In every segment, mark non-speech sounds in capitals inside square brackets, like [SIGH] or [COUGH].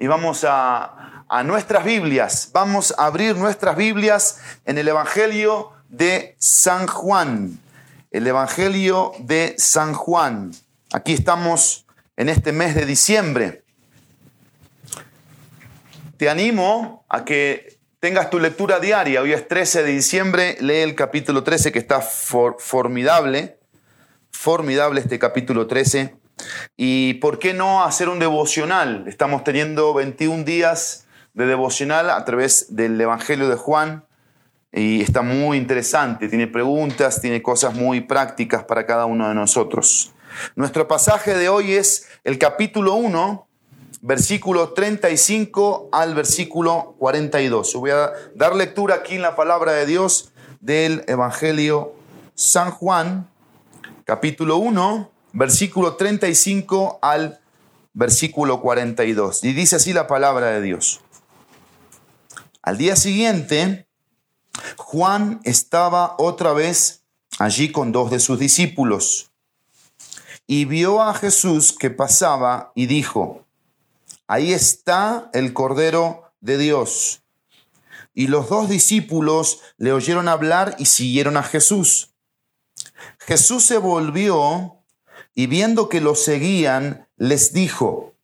y vamos a, a nuestras Biblias. Vamos a abrir nuestras Biblias en el Evangelio de San Juan. El Evangelio de San Juan. Aquí estamos en este mes de diciembre. Te animo a que tengas tu lectura diaria. Hoy es 13 de diciembre, lee el capítulo 13 que está formidable. Formidable este capítulo 13. Y por qué no hacer un devocional. Estamos teniendo 21 días de devocional a través del Evangelio de Juan y está muy interesante. Tiene preguntas, tiene cosas muy prácticas para cada uno de nosotros. Nuestro pasaje de hoy es el capítulo 1, versículo 35 al versículo 42. Voy a dar lectura aquí en la palabra de Dios del Evangelio San Juan, capítulo 1, versículo 35 al versículo 42. Y dice así la palabra de Dios. Al día siguiente, Juan estaba otra vez allí con dos de sus discípulos y vio a Jesús que pasaba y dijo, ahí está el Cordero de Dios. Y los dos discípulos le oyeron hablar y siguieron a Jesús. Jesús se volvió y viendo que lo seguían, les dijo,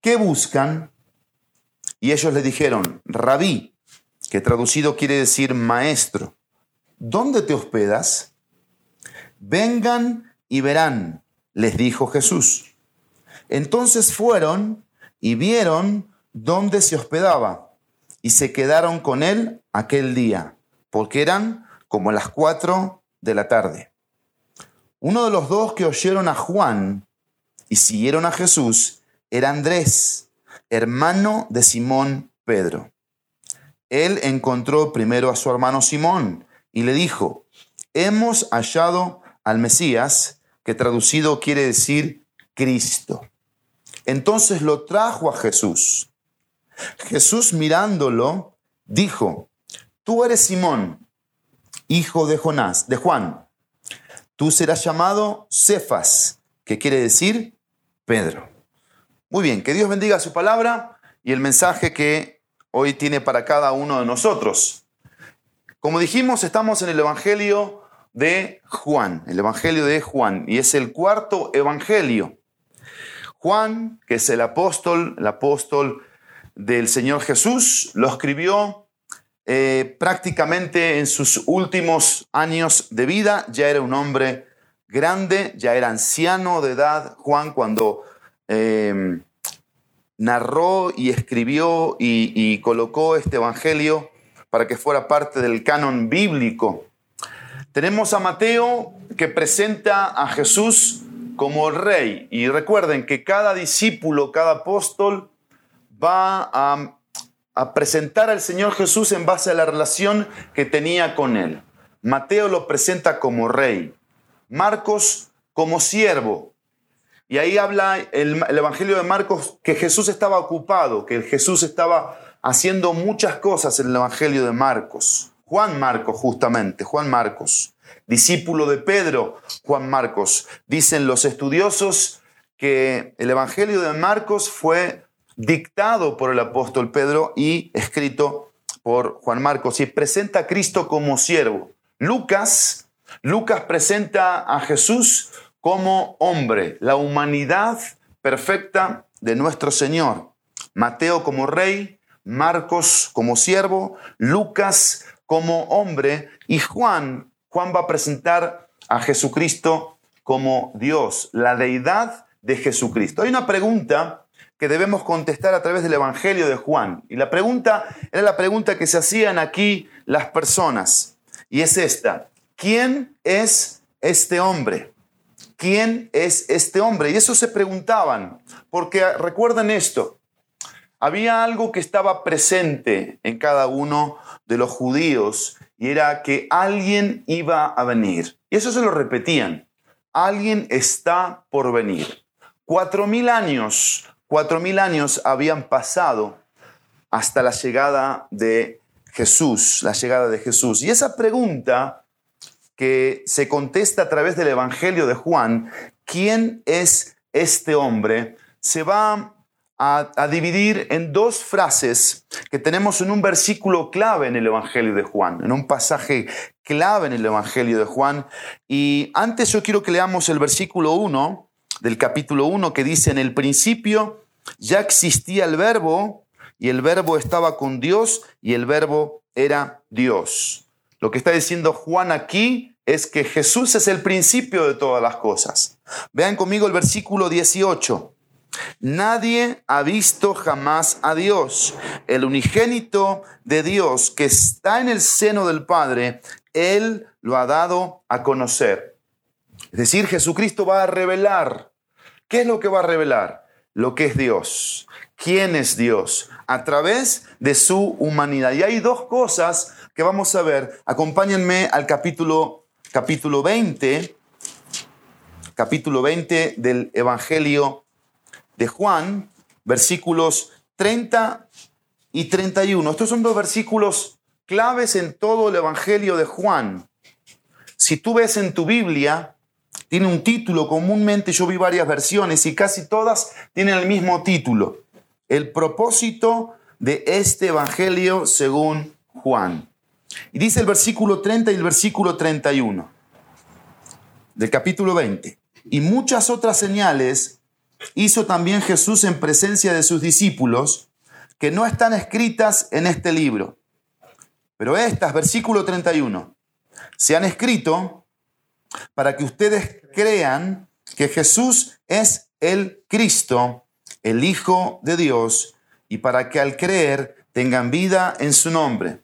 ¿qué buscan? Y ellos le dijeron, rabí, que traducido quiere decir maestro, ¿dónde te hospedas? Vengan y verán, les dijo Jesús. Entonces fueron y vieron dónde se hospedaba y se quedaron con él aquel día, porque eran como las cuatro de la tarde. Uno de los dos que oyeron a Juan y siguieron a Jesús era Andrés, hermano de Simón Pedro él encontró primero a su hermano Simón y le dijo, hemos hallado al Mesías, que traducido quiere decir Cristo. Entonces lo trajo a Jesús. Jesús mirándolo, dijo, tú eres Simón, hijo de Jonás, de Juan. Tú serás llamado Cefas, que quiere decir Pedro. Muy bien, que Dios bendiga su palabra y el mensaje que hoy tiene para cada uno de nosotros. Como dijimos, estamos en el Evangelio de Juan, el Evangelio de Juan, y es el cuarto Evangelio. Juan, que es el apóstol, el apóstol del Señor Jesús, lo escribió eh, prácticamente en sus últimos años de vida, ya era un hombre grande, ya era anciano de edad, Juan, cuando eh, narró y escribió y, colocó este Evangelio para que fuera parte del canon bíblico. Tenemos a Mateo que presenta a Jesús como rey. Y recuerden que cada discípulo, cada apóstol va a, a, presentar al Señor Jesús en base a la relación que tenía con él. Mateo lo presenta como rey. Marcos como siervo. Y ahí habla el, Evangelio de Marcos que Jesús estaba ocupado, que Jesús estaba haciendo muchas cosas en el Evangelio de Marcos. Juan Marcos, justamente, Juan Marcos, discípulo de Pedro, Juan Marcos. Dicen los estudiosos que el Evangelio de Marcos fue dictado por el apóstol Pedro y escrito por Juan Marcos y presenta a Cristo como siervo. Lucas, Lucas presenta a Jesús como hombre, la humanidad perfecta de nuestro Señor. Mateo como rey, Marcos como siervo, Lucas como hombre y Juan, Juan va a presentar a Jesucristo como Dios, la deidad de Jesucristo. Hay una pregunta que debemos contestar a través del Evangelio de Juan. Y la pregunta era la pregunta que se hacían aquí las personas. Y es esta. ¿Quién es este hombre? ¿quién es este hombre? Y eso se preguntaban, porque recuerden esto, había algo que estaba presente en cada uno de los judíos y era que alguien iba a venir. Y eso se lo repetían, alguien está por venir. Cuatro mil años, cuatro mil años habían pasado hasta la llegada de Jesús, la llegada de Jesús. Y esa pregunta que se contesta a través del Evangelio de Juan, ¿quién es este hombre? Se va a, dividir en dos frases que tenemos en un versículo clave en el Evangelio de Juan, en un pasaje clave en el Evangelio de Juan. Y antes yo quiero que leamos el versículo 1 del capítulo 1 que dice, en el principio ya existía el verbo y el verbo estaba con Dios y el verbo era Dios. Lo que está diciendo Juan aquí es que Jesús es el principio de todas las cosas. Vean conmigo el versículo 18. Nadie ha visto jamás a Dios. El unigénito de Dios que está en el seno del Padre, Él lo ha dado a conocer. Es decir, Jesucristo va a revelar. ¿Qué es lo que va a revelar? Lo que es Dios. ¿Quién es Dios? A través de su humanidad. Y hay dos cosas que vamos a ver. Acompáñenme al capítulo, capítulo 20, capítulo 20 del Evangelio de Juan, versículos 30 y 31. Estos son dos versículos claves en todo el Evangelio de Juan. Si tú ves en tu Biblia, tiene un título, comúnmente yo vi varias versiones y casi todas tienen el mismo título. El propósito de este Evangelio según Juan. Y dice el versículo 30 y el versículo 31 del capítulo 20. Y muchas otras señales hizo también Jesús en presencia de sus discípulos, que no están escritas en este libro. Pero estas, versículo 31, se han escrito para que ustedes crean que Jesús es el Cristo, el Hijo de Dios, y para que al creer tengan vida en su nombre.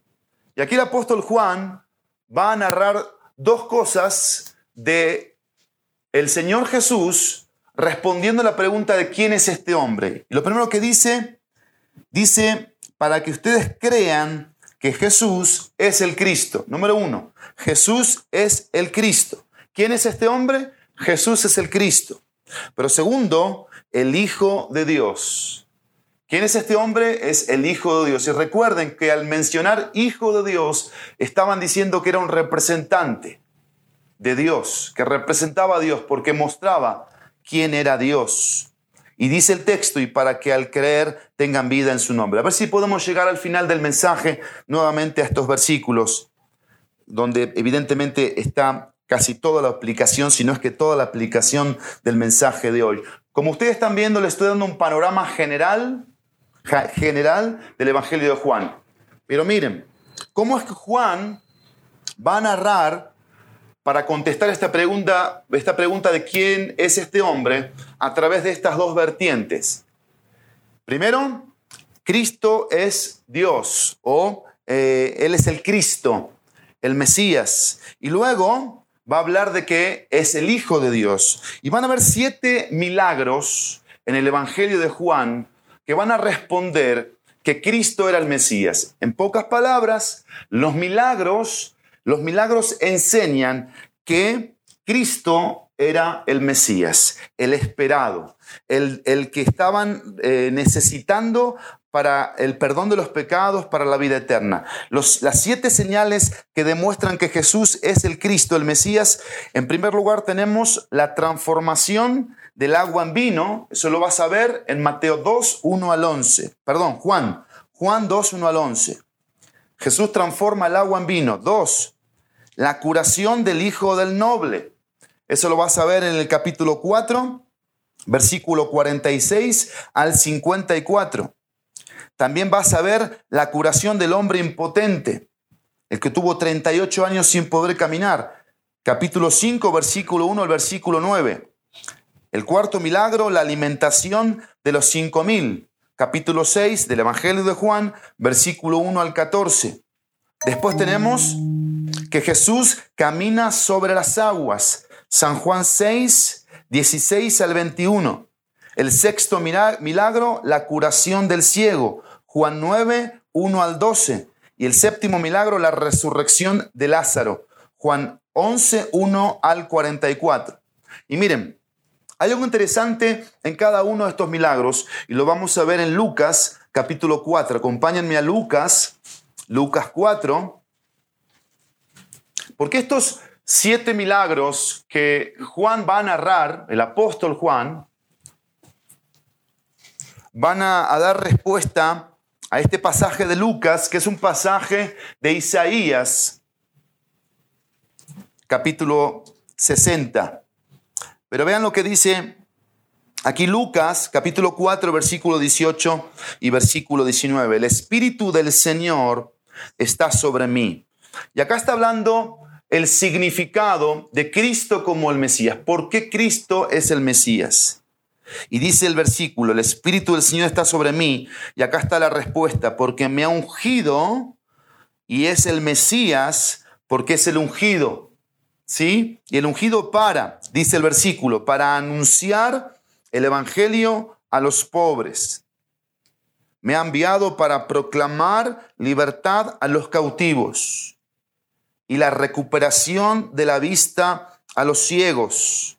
Y aquí el apóstol Juan va a narrar dos cosas de el Señor Jesús respondiendo a la pregunta de quién es este hombre. Y lo primero que dice, dice, para que ustedes crean que Jesús es el Cristo. Número uno, Jesús es el Cristo. ¿Quién es este hombre? Jesús es el Cristo. Pero segundo, el Hijo de Dios. ¿Quién es este hombre? Es el Hijo de Dios. Y recuerden que al mencionar Hijo de Dios, estaban diciendo que era un representante de Dios, que representaba a Dios porque mostraba quién era Dios. Y dice el texto, y para que al creer tengan vida en su nombre. A ver si podemos llegar al final del mensaje nuevamente a estos versículos, donde evidentemente está casi toda la aplicación, si no es que toda la aplicación del mensaje de hoy. Como ustedes están viendo, les estoy dando un panorama general, general del Evangelio de Juan. Pero miren, ¿cómo es que Juan va a narrar para contestar esta pregunta, esta pregunta de quién es este hombre a través de estas dos vertientes. Primero, Cristo es Dios o eh, Él es el Cristo, el Mesías. Y luego va a hablar de que es el Hijo de Dios. Y van a haber siete milagros en el Evangelio de Juan que van a responder que Cristo era el Mesías. En pocas palabras, los milagros los milagros enseñan que Cristo era el Mesías, el esperado, el, que estaban eh, necesitando para el perdón de los pecados, para la vida eterna. las siete señales que demuestran que Jesús es el Cristo, el Mesías. En primer lugar tenemos la transformación del agua en vino. Eso lo vas a ver en Mateo 2, 1 al 11. Perdón, Juan. Juan 2, 1 al 11. Jesús transforma el agua en vino. Dos, la curación del hijo del noble. Eso lo vas a ver en el capítulo 4, versículo 46 al 54. También vas a ver la curación del hombre impotente, el que tuvo 38 años sin poder caminar. Capítulo 5, versículo 1 al versículo 9. El cuarto milagro, la alimentación de los cinco mil capítulo 6 del Evangelio de Juan, versículo 1 al 14. Después tenemos que Jesús camina sobre las aguas. San Juan 6, 16 al 21. El sexto milagro, la curación del ciego. Juan 9, 1 al 12. Y el séptimo milagro, la resurrección de Lázaro. Juan 11, 1 al 44. Y miren, hay algo interesante en cada uno de estos milagros y lo vamos a ver en Lucas capítulo 4. Acompáñenme a Lucas, Lucas 4. Porque estos siete milagros que Juan va a narrar, el apóstol Juan, van a, dar respuesta a este pasaje de Lucas, que es un pasaje de Isaías, capítulo 60. Pero vean lo que dice aquí Lucas, capítulo 4, versículo 18 y versículo 19. El Espíritu del Señor está sobre mí. Y acá está hablando el significado de Cristo como el Mesías. ¿Por qué Cristo es el Mesías? Y dice el versículo, el Espíritu del Señor está sobre mí. Y acá está la respuesta, porque me ha ungido y es el Mesías, porque es el ungido. ¿Sí? Y el ungido para, dice el versículo, para anunciar el Evangelio a los pobres. Me ha enviado para proclamar libertad a los cautivos y la recuperación de la vista a los ciegos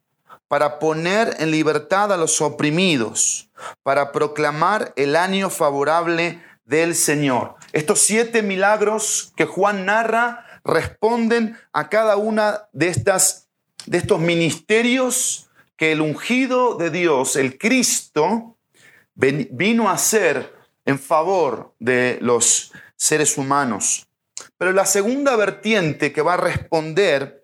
para poner en libertad a los oprimidos, para proclamar el año favorable del Señor. Estos siete milagros que Juan narra responden a cada una de estas de estos ministerios que el ungido de Dios, el Cristo, vino a hacer en favor de los seres humanos. Pero la segunda vertiente que va a responder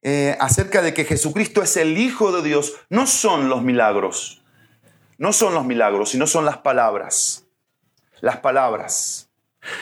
eh, acerca de que Jesucristo es el Hijo de Dios no son los milagros, no son los milagros, sino son las palabras, las palabras.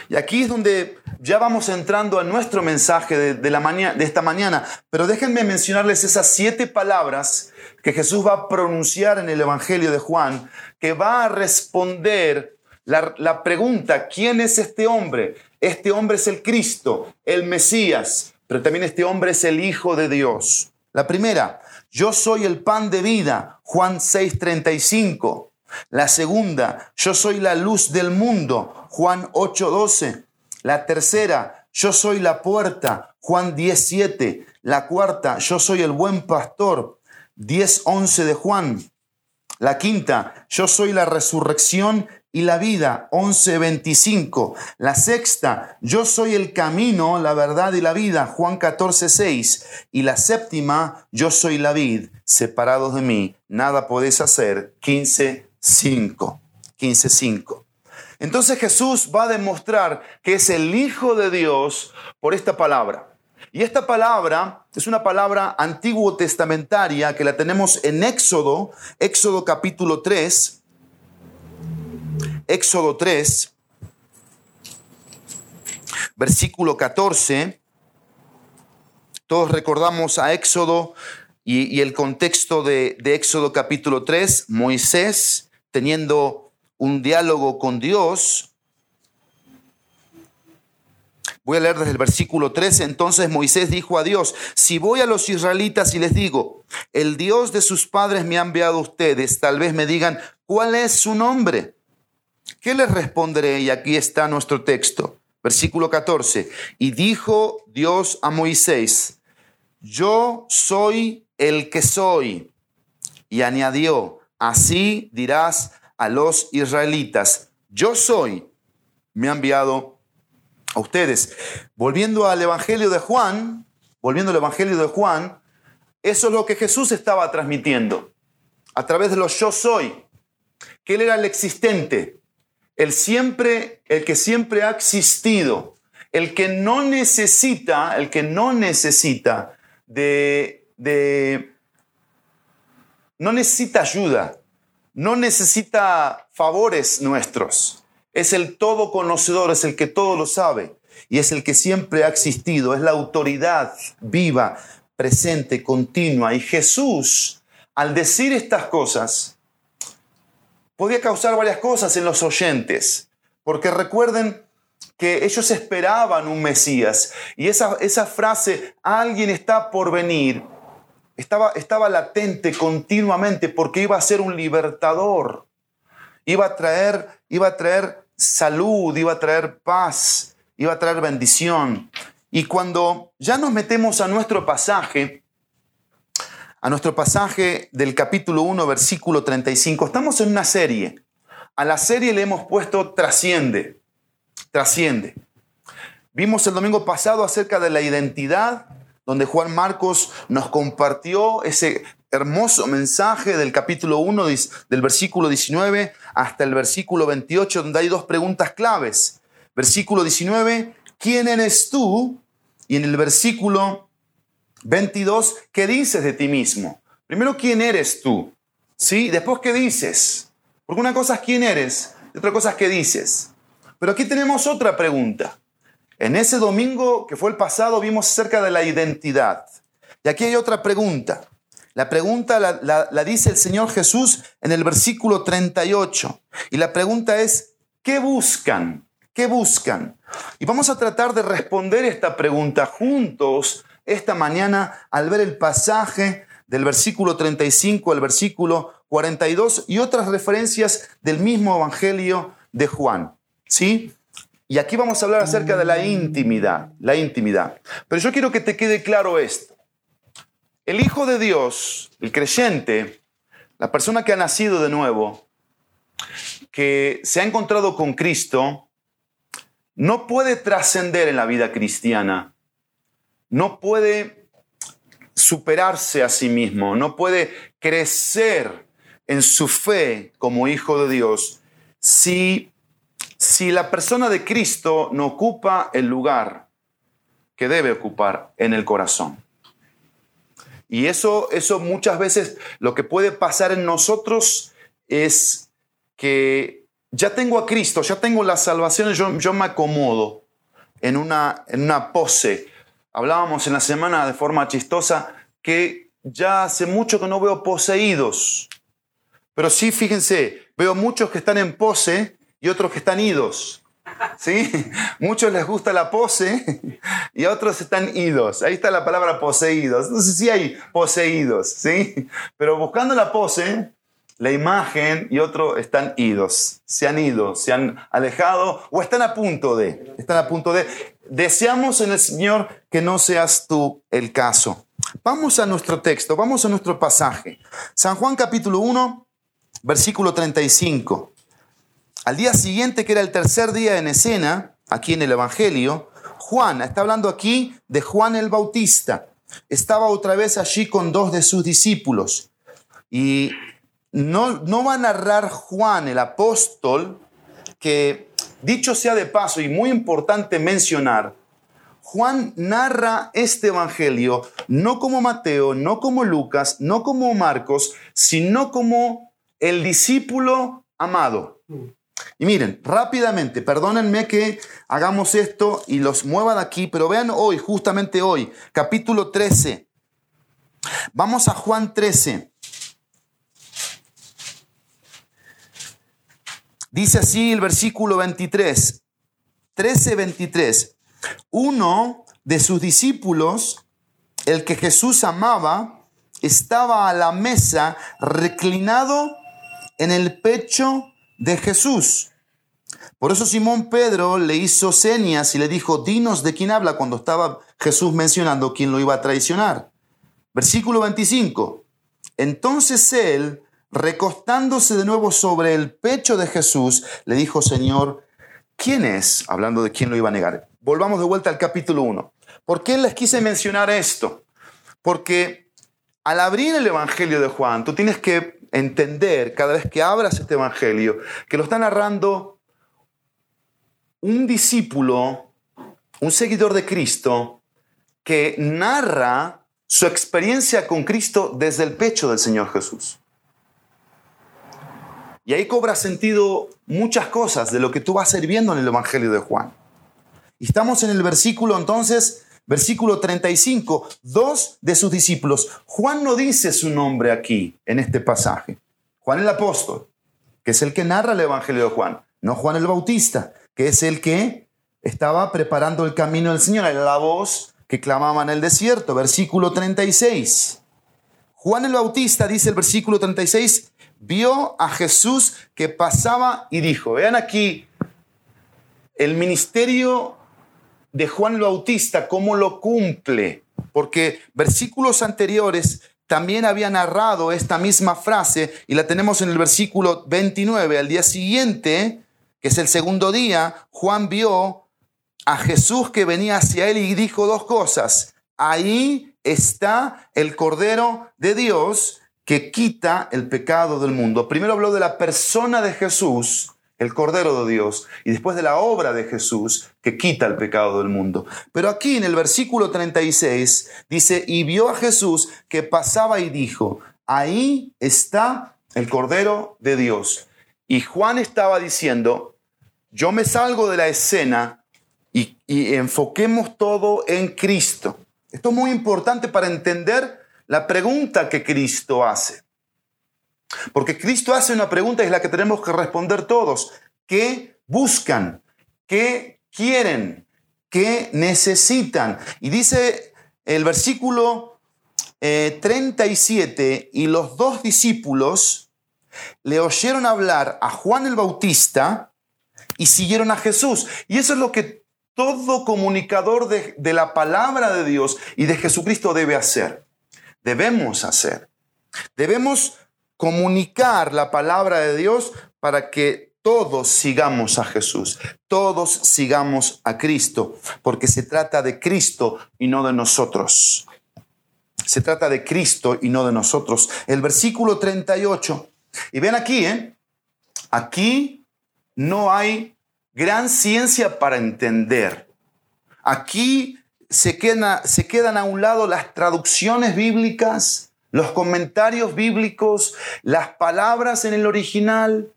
Y aquí es donde ya vamos entrando a nuestro mensaje de, la mañana, de esta mañana, pero déjenme mencionarles esas siete palabras que Jesús va a pronunciar en el Evangelio de Juan, que va a responder la, la pregunta, ¿quién es este hombre? Este hombre es el Cristo, el Mesías, pero también este hombre es el Hijo de Dios. La primera, yo soy el pan de vida, Juan 6:35. La segunda, yo soy la luz del mundo, Juan 8:12. La tercera, yo soy la puerta, Juan 17. La cuarta, yo soy el buen pastor, 10:11 de Juan. La quinta, yo soy la resurrección y la vida, 11.25. La sexta, yo soy el camino, la verdad y la vida, Juan 14.6. Y la séptima, yo soy la vid, separados de mí, nada podéis hacer, 15.5. 15.5. Entonces Jesús va a demostrar que es el Hijo de Dios por esta palabra. Y esta palabra es una palabra antiguo testamentaria que la tenemos en Éxodo, Éxodo capítulo 3, Éxodo 3, versículo 14. Todos recordamos a Éxodo y, el contexto de, de Éxodo capítulo 3, Moisés teniendo un diálogo con Dios. Voy a leer desde el versículo 13. Entonces Moisés dijo a Dios, si voy a los israelitas y les digo, el Dios de sus padres me ha enviado a ustedes, tal vez me digan, ¿cuál es su nombre? ¿Qué les responderé? Y aquí está nuestro texto, versículo 14. Y dijo Dios a Moisés, yo soy el que soy. Y añadió, así dirás a los israelitas, yo soy, me ha enviado a ustedes. Volviendo al Evangelio de Juan, volviendo al Evangelio de Juan, eso es lo que Jesús estaba transmitiendo a través de los yo soy, que Él era el existente, el siempre, el que siempre ha existido, el que no necesita, el que no necesita de, no necesita ayuda, no necesita favores nuestros. Es el todo conocedor, es el que todo lo sabe y es el que siempre ha existido, es la autoridad viva, presente, continua. Y Jesús, al decir estas cosas, podía causar varias cosas en los oyentes, porque recuerden que ellos esperaban un Mesías y esa, esa frase, alguien está por venir, estaba, estaba latente continuamente porque iba a ser un libertador, iba a traer, iba a traer salud, iba a traer paz, iba a traer bendición. Y cuando ya nos metemos a nuestro pasaje, a nuestro pasaje del capítulo 1, versículo 35. Estamos en una serie. A la serie le hemos puesto trasciende, trasciende. Vimos el domingo pasado acerca de la identidad, donde Juan Marcos nos compartió ese hermoso mensaje del capítulo 1, del versículo 19 hasta el versículo 28, donde hay dos preguntas claves. Versículo 19, ¿quién eres tú? Y en el versículo 22, ¿qué dices de ti mismo? Primero, ¿quién eres tú? ¿Sí? Después, ¿qué dices? Porque una cosa es quién eres y otra cosa es qué dices. Pero aquí tenemos otra pregunta. En ese domingo que fue el pasado vimos acerca de la identidad. Y aquí hay otra pregunta. La pregunta la, dice el Señor Jesús en el versículo 38. Y la pregunta es, ¿qué buscan? ¿Qué buscan? Y vamos a tratar de responder esta pregunta juntos esta mañana al ver el pasaje del versículo 35 al versículo 42 y otras referencias del mismo Evangelio de Juan. ¿Sí? Y aquí vamos a hablar acerca de la intimidad, la intimidad. Pero yo quiero que te quede claro esto. El Hijo de Dios, el creyente, la persona que ha nacido de nuevo, que se ha encontrado con Cristo, no puede trascender en la vida cristiana, no puede superarse a sí mismo, no puede crecer en su fe como hijo de Dios si, si la persona de Cristo no ocupa el lugar que debe ocupar en el corazón. Y eso, eso muchas veces lo que puede pasar en nosotros es que ya tengo a Cristo, ya tengo la salvación, yo, yo me acomodo en una, en una pose Hablábamos en la semana de forma chistosa que ya hace mucho que no veo poseídos. Pero sí, fíjense, veo muchos que están en pose y otros que están idos. ¿Sí? [LAUGHS] Muchos les gusta la pose y a otros están idos. Ahí está la palabra poseídos. No sé si hay poseídos, ¿sí? Pero buscando la pose, la imagen y otros están idos. Se han ido, se han alejado o están a punto de. Están a punto de. Deseamos en el Señor que no seas tú el caso. Vamos a nuestro texto, vamos a nuestro pasaje. San Juan capítulo 1, versículo 35. Al día siguiente, que era el tercer día en escena, aquí en el Evangelio, Juan, está hablando aquí de Juan el Bautista, estaba otra vez allí con dos de sus discípulos. Y no, no va a narrar Juan el apóstol que Dicho sea de paso y muy importante mencionar, Juan narra este Evangelio no como Mateo, no como Lucas, no como Marcos, sino como el discípulo amado. Y miren, rápidamente, perdónenme que hagamos esto y los mueva de aquí, pero vean hoy, justamente hoy, capítulo 13. Vamos a Juan 13. Dice así el versículo 23, 13, 23. Uno de sus discípulos, el que Jesús amaba, estaba a la mesa reclinado en el pecho de Jesús. Por eso Simón Pedro le hizo señas y le dijo, dinos de quién habla cuando estaba Jesús mencionando quién lo iba a traicionar. Versículo 25. Entonces él, recostándose de nuevo sobre el pecho de Jesús, le dijo, Señor, ¿quién es? Hablando de quién lo iba a negar. Volvamos de vuelta al capítulo 1. ¿Por qué les quise mencionar esto? Porque al abrir el Evangelio de Juan, tú tienes que entender cada vez que abras este Evangelio que lo está narrando un discípulo, un seguidor de Cristo, que narra su experiencia con Cristo desde el pecho del Señor Jesús. Y ahí cobra sentido muchas cosas de lo que tú vas a ir viendo en el Evangelio de Juan. Y estamos en el versículo entonces, versículo 35, dos de sus discípulos. Juan no dice su nombre aquí, en este pasaje. Juan el apóstol, que es el que narra el Evangelio de Juan. No Juan el Bautista, que es el que estaba preparando el camino del Señor. Era la voz que clamaba en el desierto. Versículo 36. Juan el Bautista dice el versículo 36, vio a Jesús que pasaba y dijo, vean aquí el ministerio de Juan el Bautista, cómo lo cumple, porque versículos anteriores también había narrado esta misma frase y la tenemos en el versículo 29. Al día siguiente, que es el segundo día, Juan vio a Jesús que venía hacia él y dijo dos cosas. Ahí está el Cordero de Dios que quita el pecado del mundo. Primero habló de la persona de Jesús, el Cordero de Dios, y después de la obra de Jesús que quita el pecado del mundo. Pero aquí en el versículo 36 dice, y vio a Jesús que pasaba y dijo, ahí está el Cordero de Dios. Y Juan estaba diciendo, yo me salgo de la escena y, y enfoquemos todo en Cristo. Esto es muy importante para entender la pregunta que Cristo hace. Porque Cristo hace una pregunta y es la que tenemos que responder todos. ¿Qué buscan? ¿Qué quieren? ¿Qué necesitan? Y dice el versículo 37, eh, y los dos discípulos le oyeron hablar a Juan el Bautista y siguieron a Jesús. Y eso es lo que todo comunicador de, la palabra de Dios y de Jesucristo debe hacer. Debemos hacer. Debemos comunicar la palabra de Dios para que todos sigamos a Jesús, todos sigamos a Cristo, porque se trata de Cristo y no de nosotros. Se trata de Cristo y no de nosotros. El versículo 38. Y ven aquí, ¿eh? Aquí no hay gran ciencia para entender. Aquí se quedan, se quedan a un lado las traducciones bíblicas, los comentarios bíblicos, las palabras en el original.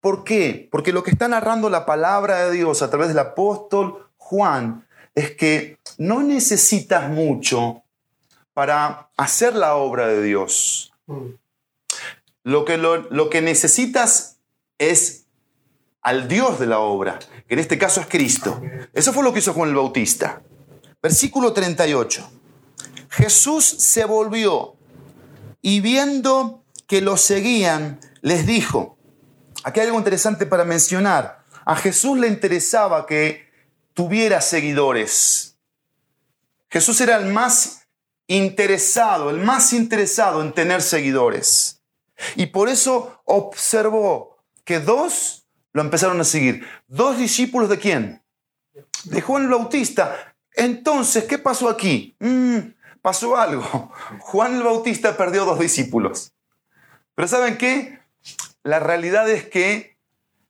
¿Por qué? Porque lo que está narrando la palabra de Dios a través del apóstol Juan es que no necesitas mucho para hacer la obra de Dios. Mm. Lo que, lo, lo que necesitas es al Dios de la obra, que en este caso es Cristo. Eso fue lo que hizo Juan el Bautista. Versículo 38. Jesús se volvió y viendo que lo seguían, les dijo, aquí hay algo interesante para mencionar, a Jesús le interesaba que tuviera seguidores. Jesús era el más interesado, el más interesado en tener seguidores. Y por eso observó que dos lo empezaron a seguir. ¿Dos discípulos de quién? De Juan el Bautista. Entonces, ¿qué pasó aquí? Mm, pasó algo. [LAUGHS] Juan el Bautista perdió dos discípulos. Pero ¿saben qué? La realidad es que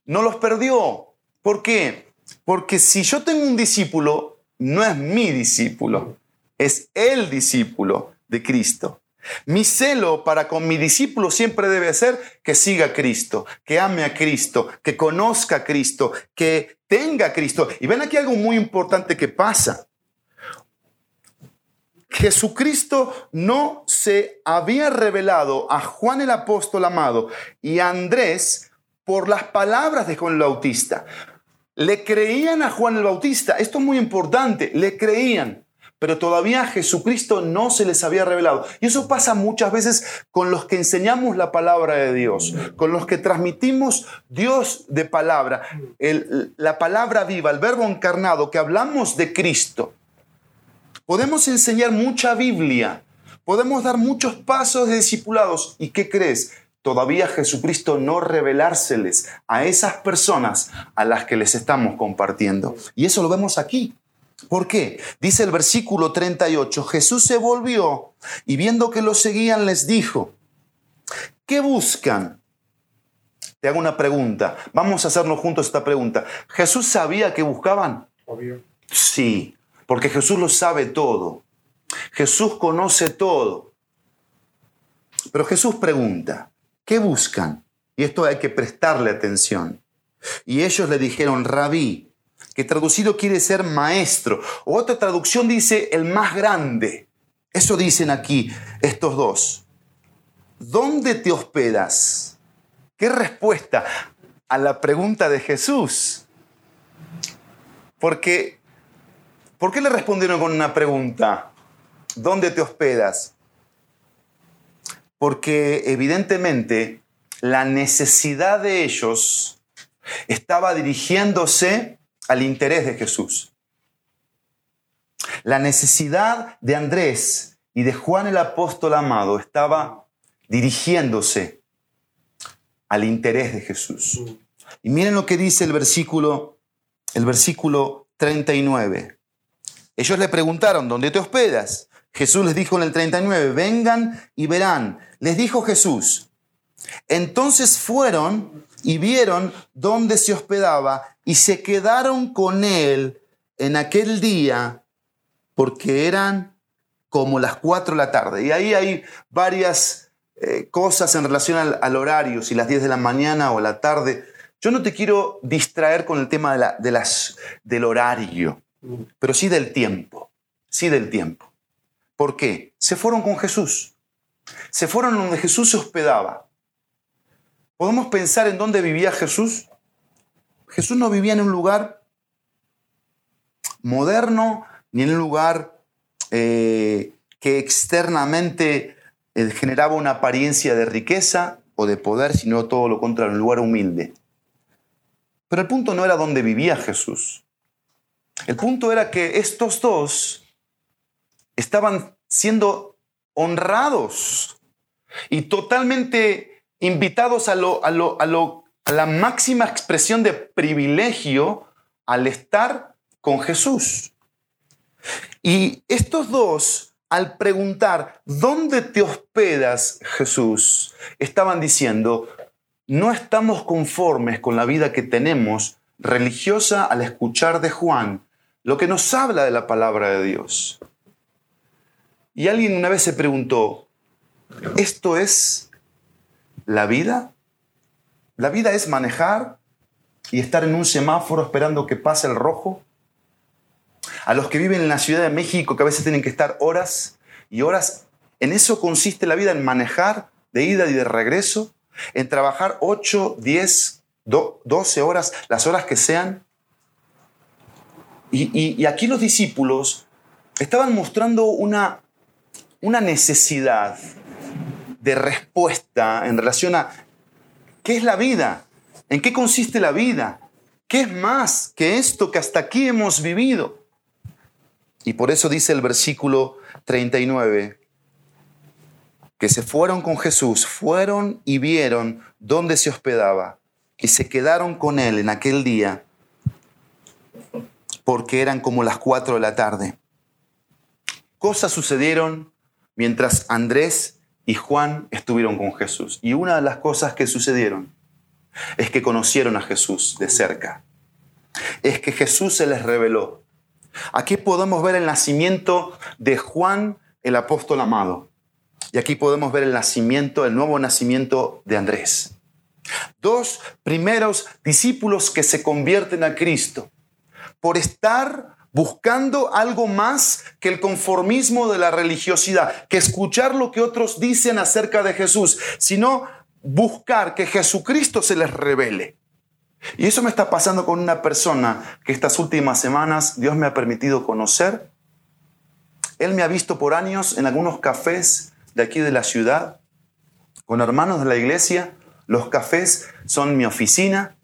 no los perdió. ¿Por qué? Porque si yo tengo un discípulo, no es mi discípulo, es el discípulo de Cristo. Mi celo para con mi discípulo siempre debe ser que siga a Cristo, que ame a Cristo, que conozca a Cristo, que tenga a Cristo. Y ven aquí algo muy importante que pasa. Jesucristo no se había revelado a Juan el apóstol amado y a Andrés por las palabras de Juan el Bautista. Le creían a Juan el Bautista, esto es muy importante, le creían, pero todavía Jesucristo no se les había revelado. Y eso pasa muchas veces con los que enseñamos la palabra de Dios, con los que transmitimos Dios de palabra, la palabra viva, el verbo encarnado, que hablamos de Cristo. Podemos enseñar mucha Biblia, podemos dar muchos pasos de discipulados. ¿Y qué crees? Todavía Jesucristo no revelárseles a esas personas a las que les estamos compartiendo. Y eso lo vemos aquí. ¿Por qué? Dice el versículo 38, Jesús se volvió y viendo que lo seguían les dijo, ¿qué buscan? Te hago una pregunta. Vamos a hacernos juntos esta pregunta. ¿Jesús sabía que buscaban? Obvio. Sí, porque Jesús lo sabe todo. Jesús conoce todo. Pero Jesús pregunta, ¿qué buscan? Y esto hay que prestarle atención. Y ellos le dijeron, rabí, que traducido quiere ser maestro. O otra traducción dice el más grande. Eso dicen aquí estos dos. ¿Dónde te hospedas? ¿Qué respuesta a la pregunta de Jesús? Porque, ¿por qué le respondieron con una pregunta? ¿Dónde te hospedas? Porque evidentemente la necesidad de ellos estaba dirigiéndose al interés de Jesús. La necesidad de Andrés y de Juan el apóstol amado estaba dirigiéndose al interés de Jesús. Y miren lo que dice el versículo, el versículo 39. Ellos le preguntaron, ¿dónde te hospedas? Jesús les dijo en el 39, vengan y verán. Les dijo Jesús. Entonces fueron y vieron dónde se hospedaba y se quedaron con él en aquel día porque eran como las cuatro de la tarde. Y ahí hay varias eh, cosas en relación al, horario, si las 10 de la mañana o la tarde. Yo no te quiero distraer con el tema de, de las, del horario, pero sí del tiempo, sí del tiempo. ¿Por qué? Se fueron con Jesús. Se fueron donde Jesús se hospedaba. ¿Podemos pensar en dónde vivía Jesús? Jesús no vivía en un lugar moderno ni en un lugar eh, que externamente eh, generaba una apariencia de riqueza o de poder, sino todo lo contrario, un lugar humilde. Pero el punto no era dónde vivía Jesús. El punto era que estos dos estaban siendo honrados y totalmente invitados a, lo, a, lo, a, lo, a la máxima expresión de privilegio al estar con Jesús. Y estos dos, al preguntar, ¿dónde te hospedas, Jesús? Estaban diciendo, no estamos conformes con la vida que tenemos religiosa al escuchar de Juan lo que nos habla de la palabra de Dios. Y alguien una vez se preguntó, ¿esto es la vida? ¿La vida es manejar y estar en un semáforo esperando que pase el rojo? A los que viven en la Ciudad de México, que a veces tienen que estar horas y horas, en eso consiste la vida, en manejar de ida y de regreso, en trabajar 8, 10, 12 horas, las horas que sean. Y, aquí los discípulos estaban mostrando una, una necesidad de respuesta en relación a qué es la vida, en qué consiste la vida, qué es más que esto que hasta aquí hemos vivido. Y por eso dice el versículo 39, que se fueron con Jesús, fueron y vieron dónde se hospedaba y se quedaron con él en aquel día porque eran como las cuatro de la tarde. Cosas sucedieron mientras Andrés y Juan estuvieron con Jesús. Y una de las cosas que sucedieron es que conocieron a Jesús de cerca. Es que Jesús se les reveló. Aquí podemos ver el nacimiento de Juan, el apóstol amado. Y aquí podemos ver el nacimiento, el nuevo nacimiento de Andrés. Dos primeros discípulos que se convierten a Cristo por estar buscando algo más que el conformismo de la religiosidad, que escuchar lo que otros dicen acerca de Jesús, sino buscar que Jesucristo se les revele. Y eso me está pasando con una persona que estas últimas semanas Dios me ha permitido conocer. Él me ha visto por años en algunos cafés de aquí de la ciudad, con hermanos de la iglesia. Los cafés son mi oficina.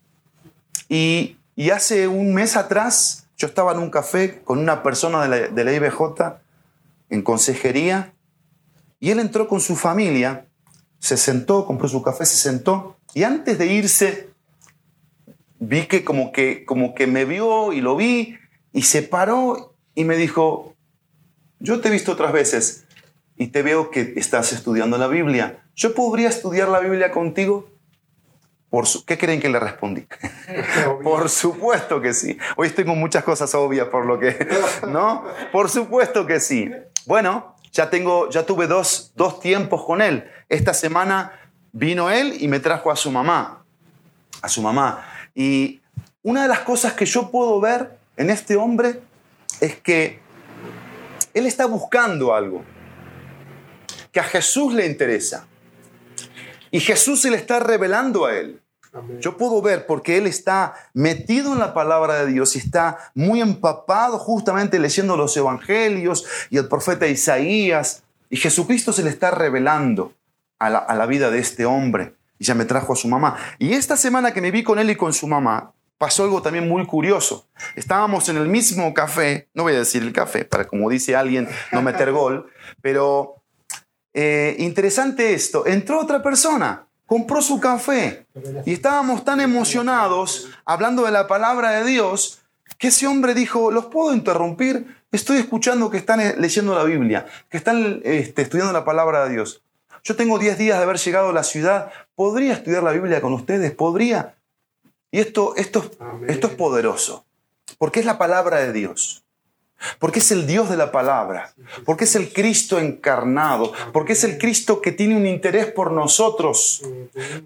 Y, hace un mes atrás yo estaba en un café con una persona de la, de la IBJ en consejería. Y él entró con su familia, se sentó, compró su café, se sentó. Y antes de irse vi que como que, como que me vio y lo vi y se paró y me dijo, yo te he visto otras veces y te veo que estás estudiando la Biblia. ¿Yo podría estudiar la Biblia contigo? Por ¿Qué creen que le respondí? [LAUGHS] por supuesto que sí. Hoy estoy con muchas cosas obvias por lo que... [LAUGHS] ¿No? Por supuesto que sí. Bueno, ya, tengo, ya tuve dos, dos tiempos con él. Esta semana vino él y me trajo a su mamá. A su mamá. Y una de las cosas que yo puedo ver en este hombre es que él está buscando algo que a Jesús le interesa. Y Jesús se le está revelando a él. Yo puedo ver porque él está metido en la palabra de Dios y está muy empapado justamente leyendo los evangelios y el profeta Isaías. Y Jesucristo se le está revelando a la, a la vida de este hombre y ya me trajo a su mamá. Y esta semana que me vi con él y con su mamá, pasó algo también muy curioso. Estábamos en el mismo café, no voy a decir el café, para como dice alguien, no meter gol, pero eh, interesante esto, entró otra persona, compró su café y estábamos tan emocionados hablando de la palabra de Dios que ese hombre dijo, ¿los puedo interrumpir? Estoy escuchando que están eh, leyendo la Biblia, que están este, estudiando la palabra de Dios. Yo tengo 10 días de haber llegado a la ciudad. ¿Podría estudiar la Biblia con ustedes? ¿Podría? Y esto, esto, esto es poderoso, porque es la palabra de Dios. Porque es el Dios de la palabra, porque es el Cristo encarnado, porque es el Cristo que tiene un interés por nosotros,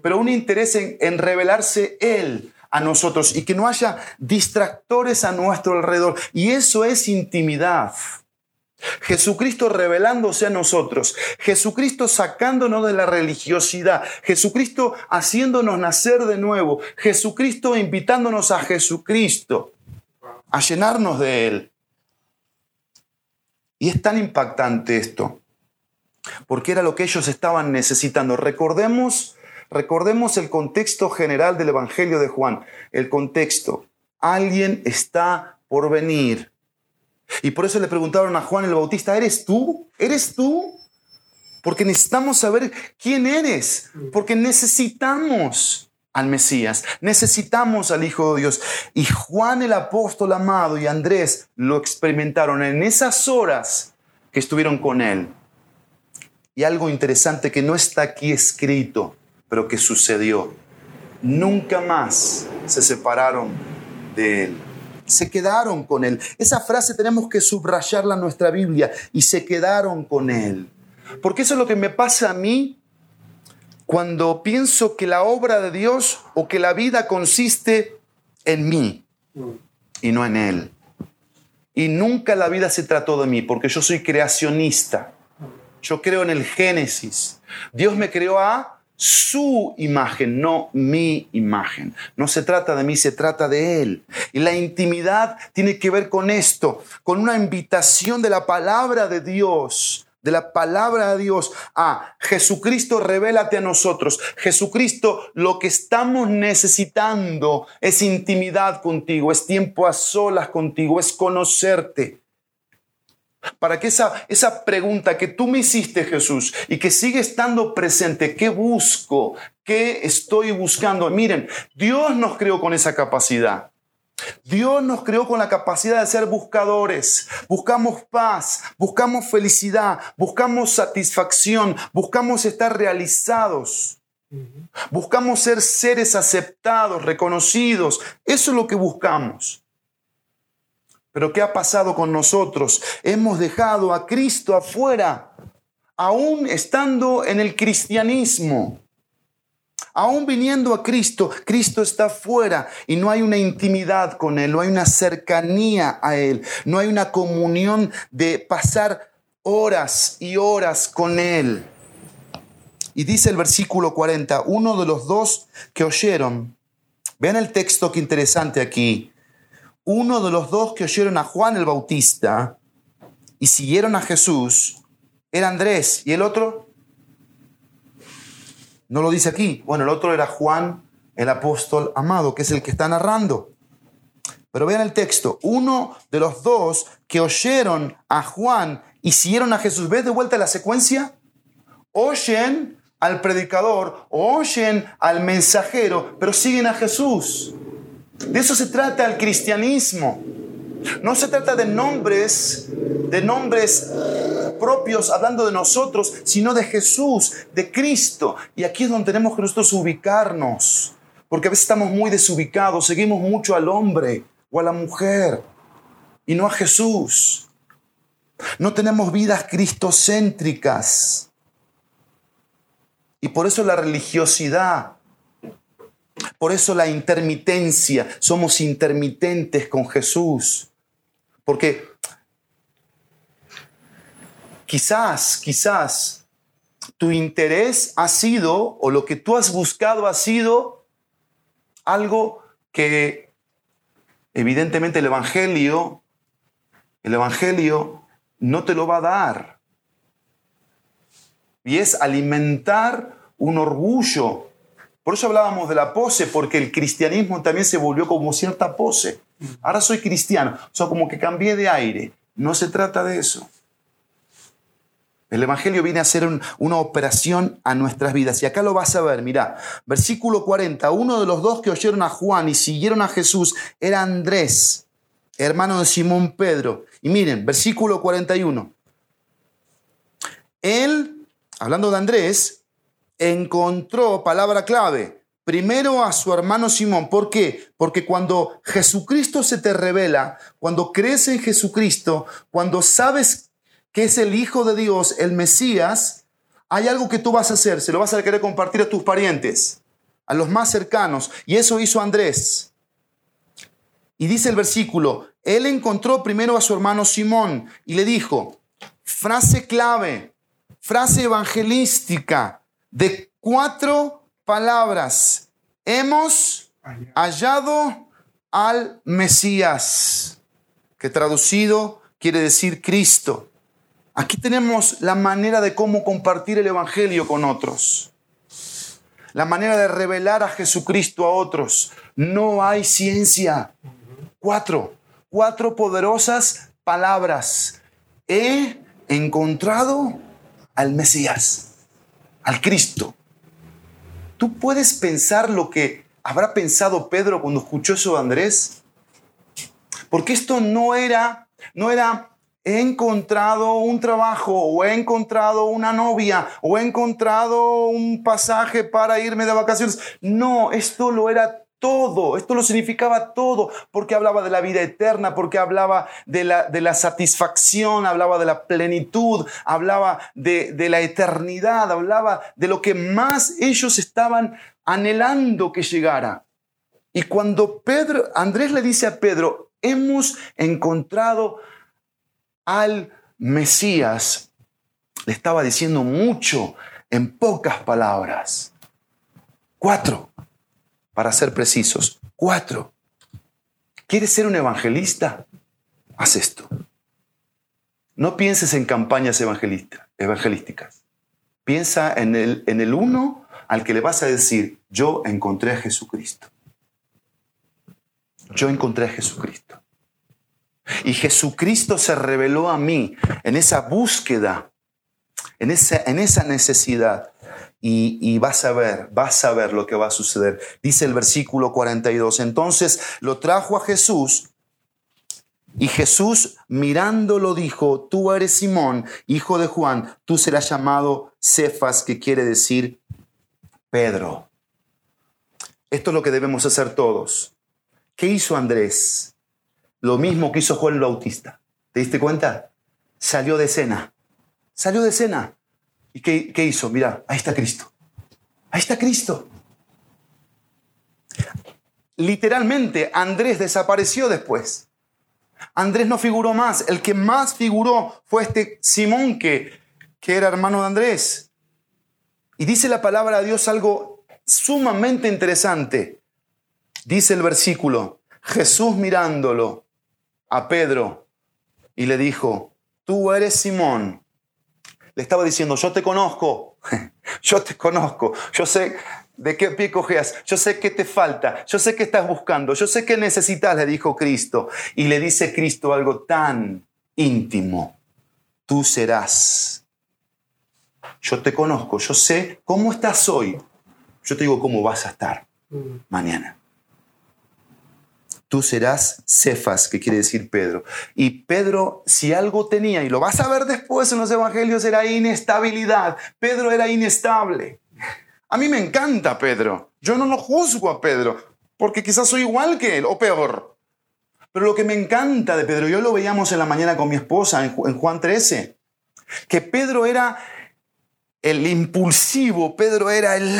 pero un interés en, revelarse Él a nosotros y que no haya distractores a nuestro alrededor. Y eso es intimidad. Jesucristo revelándose a nosotros, Jesucristo sacándonos de la religiosidad, Jesucristo haciéndonos nacer de nuevo, Jesucristo invitándonos a Jesucristo, a llenarnos de Él. Y es tan impactante esto, porque era lo que ellos estaban necesitando. Recordemos, recordemos el contexto general del Evangelio de Juan, el contexto. Alguien está por venir y por eso le preguntaron a Juan el Bautista, ¿eres tú? ¿Eres tú? Porque necesitamos saber quién eres, porque necesitamos al Mesías, necesitamos al Hijo de Dios. Y Juan el apóstol amado y Andrés lo experimentaron en esas horas que estuvieron con él. Y algo interesante que no está aquí escrito, pero que sucedió. Nunca más se separaron de él se quedaron con él. Esa frase tenemos que subrayarla en nuestra Biblia y se quedaron con él. Porque eso es lo que me pasa a mí cuando pienso que la obra de Dios o que la vida consiste en mí y no en Él. Y nunca la vida se trató de mí, porque yo soy creacionista. Yo creo en el Génesis. Dios me creó a su imagen, no mi imagen. No se trata de mí, se trata de Él. Y la intimidad tiene que ver con esto, con una invitación de la palabra de Dios, de la palabra de Dios a Jesucristo, revélate a nosotros. Jesucristo, lo que estamos necesitando es intimidad contigo, es tiempo a solas contigo, es conocerte para que esa, esa pregunta que tú me hiciste, Jesús, y que sigue estando presente, ¿qué busco? ¿Qué estoy buscando? Miren, Dios nos creó con esa capacidad. Dios nos creó con la capacidad de ser buscadores. Buscamos paz, buscamos felicidad, buscamos satisfacción, buscamos estar realizados. Buscamos ser seres aceptados, reconocidos. Eso es lo que buscamos. Pero ¿qué ha pasado con nosotros? Hemos dejado a Cristo afuera, aún estando en el cristianismo. Aún viniendo a Cristo, Cristo está fuera y no hay una intimidad con Él, no hay una cercanía a Él, no hay una comunión de pasar horas y horas con Él. Y dice el versículo 40, uno de los dos que oyeron, vean el texto que interesante aquí, uno de los dos que oyeron a Juan el Bautista y siguieron a Jesús era Andrés. ¿Y el otro? No lo dice aquí. Bueno, el otro era Juan el apóstol amado, que es el que está narrando. Pero vean el texto. Uno de los dos que oyeron a Juan y siguieron a Jesús. ¿Ves de vuelta la secuencia? Oyen al predicador, oyen al mensajero, pero siguen a Jesús. De eso se trata el cristianismo. No se trata de nombres, de nombres propios hablando de nosotros, sino de Jesús, de Cristo. Y aquí es donde tenemos que nosotros ubicarnos, porque a veces estamos muy desubicados, seguimos mucho al hombre o a la mujer y no a Jesús. No tenemos vidas cristocéntricas. Y por eso la religiosidad por eso la intermitencia, somos intermitentes con Jesús. Porque quizás, quizás tu interés ha sido, o lo que tú has buscado ha sido algo que evidentemente el Evangelio, el Evangelio no te lo va a dar. Y es alimentar un orgullo por eso hablábamos de la pose, porque el cristianismo también se volvió como cierta pose. Ahora soy cristiano, o sea, como que cambié de aire. No se trata de eso. El Evangelio viene a ser una operación a nuestras vidas. Y acá lo vas a ver, mira, versículo 40, uno de los dos que oyeron a Juan y siguieron a Jesús era Andrés. hermano de Simón Pedro. Y miren, versículo 41. Él, hablando de Andrés, encontró, palabra clave, primero a su hermano Simón. ¿Por qué? Porque cuando Jesucristo se te revela, cuando crees en Jesucristo, cuando sabes que es el Hijo de Dios, el Mesías, hay algo que tú vas a hacer, se lo vas a querer compartir a tus parientes, a los más cercanos. Y eso hizo Andrés. Y dice el versículo, él encontró primero a su hermano Simón y le dijo, frase clave, frase evangelística de cuatro palabras. Hemos hallado al Mesías, que traducido quiere decir Cristo. Aquí tenemos la manera de cómo compartir el Evangelio con otros. La manera de revelar a Jesucristo a otros. No hay ciencia. Cuatro, cuatro poderosas palabras. He encontrado al Mesías, al Cristo. ¿Tú puedes pensar lo que habrá pensado Pedro cuando escuchó eso de Andrés? Porque esto no era, no era he encontrado un trabajo o he encontrado una novia o he encontrado un pasaje para irme de vacaciones. No, esto lo era todo, esto lo significaba todo, porque hablaba de la vida eterna, porque hablaba de la, de la satisfacción, hablaba de la plenitud, hablaba de, de la eternidad, hablaba de lo que más ellos estaban anhelando que llegara. Y cuando Pedro, Andrés le dice a Pedro, hemos encontrado al Mesías, le estaba diciendo mucho en pocas palabras. Cuatro, para ser precisos. Cuatro. ¿Quieres ser un evangelista? Haz esto. No pienses en campañas evangelísticas. Piensa en el, en el uno al que le vas a decir, yo encontré a Jesucristo. Yo encontré a Jesucristo. Y Jesucristo se reveló a mí en esa búsqueda, en esa, en esa necesidad. Y, vas a ver, vas a ver lo que va a suceder. Dice el versículo 42. Entonces lo trajo a Jesús y Jesús mirándolo dijo, tú eres Simón, hijo de Juan, tú serás llamado Cefas, que quiere decir Pedro. Esto es lo que debemos hacer todos. ¿Qué hizo Andrés? Lo mismo que hizo Juan el Bautista. ¿Te diste cuenta? Salió de cena. Salió de cena. ¿Y qué, hizo? Mira, ahí está Cristo. Ahí está Cristo. Literalmente, Andrés desapareció después. Andrés no figuró más. El que más figuró fue este Simón que, que era hermano de Andrés. Y dice la palabra de Dios algo sumamente interesante. Dice el versículo, Jesús mirándolo, a Pedro y le dijo, tú eres Simón. Le estaba diciendo, yo te conozco, [LAUGHS] yo te conozco, yo sé de qué pie cojeas, yo sé qué te falta, yo sé qué estás buscando, yo sé qué necesitas, le dijo Cristo. Y le dice Cristo algo tan íntimo, tú serás. Yo te conozco, yo sé cómo estás hoy, yo te digo cómo vas a estar mm. mañana tú serás Cefas, que quiere decir Pedro. Y Pedro, si algo tenía, y lo vas a ver después en los evangelios, era inestabilidad. Pedro era inestable. A mí me encanta Pedro. Yo no lo juzgo a Pedro, porque quizás soy igual que él, o peor. Pero lo que me encanta de Pedro, yo lo veíamos en la mañana con mi esposa en Juan 13, que Pedro era el impulsivo, Pedro era el,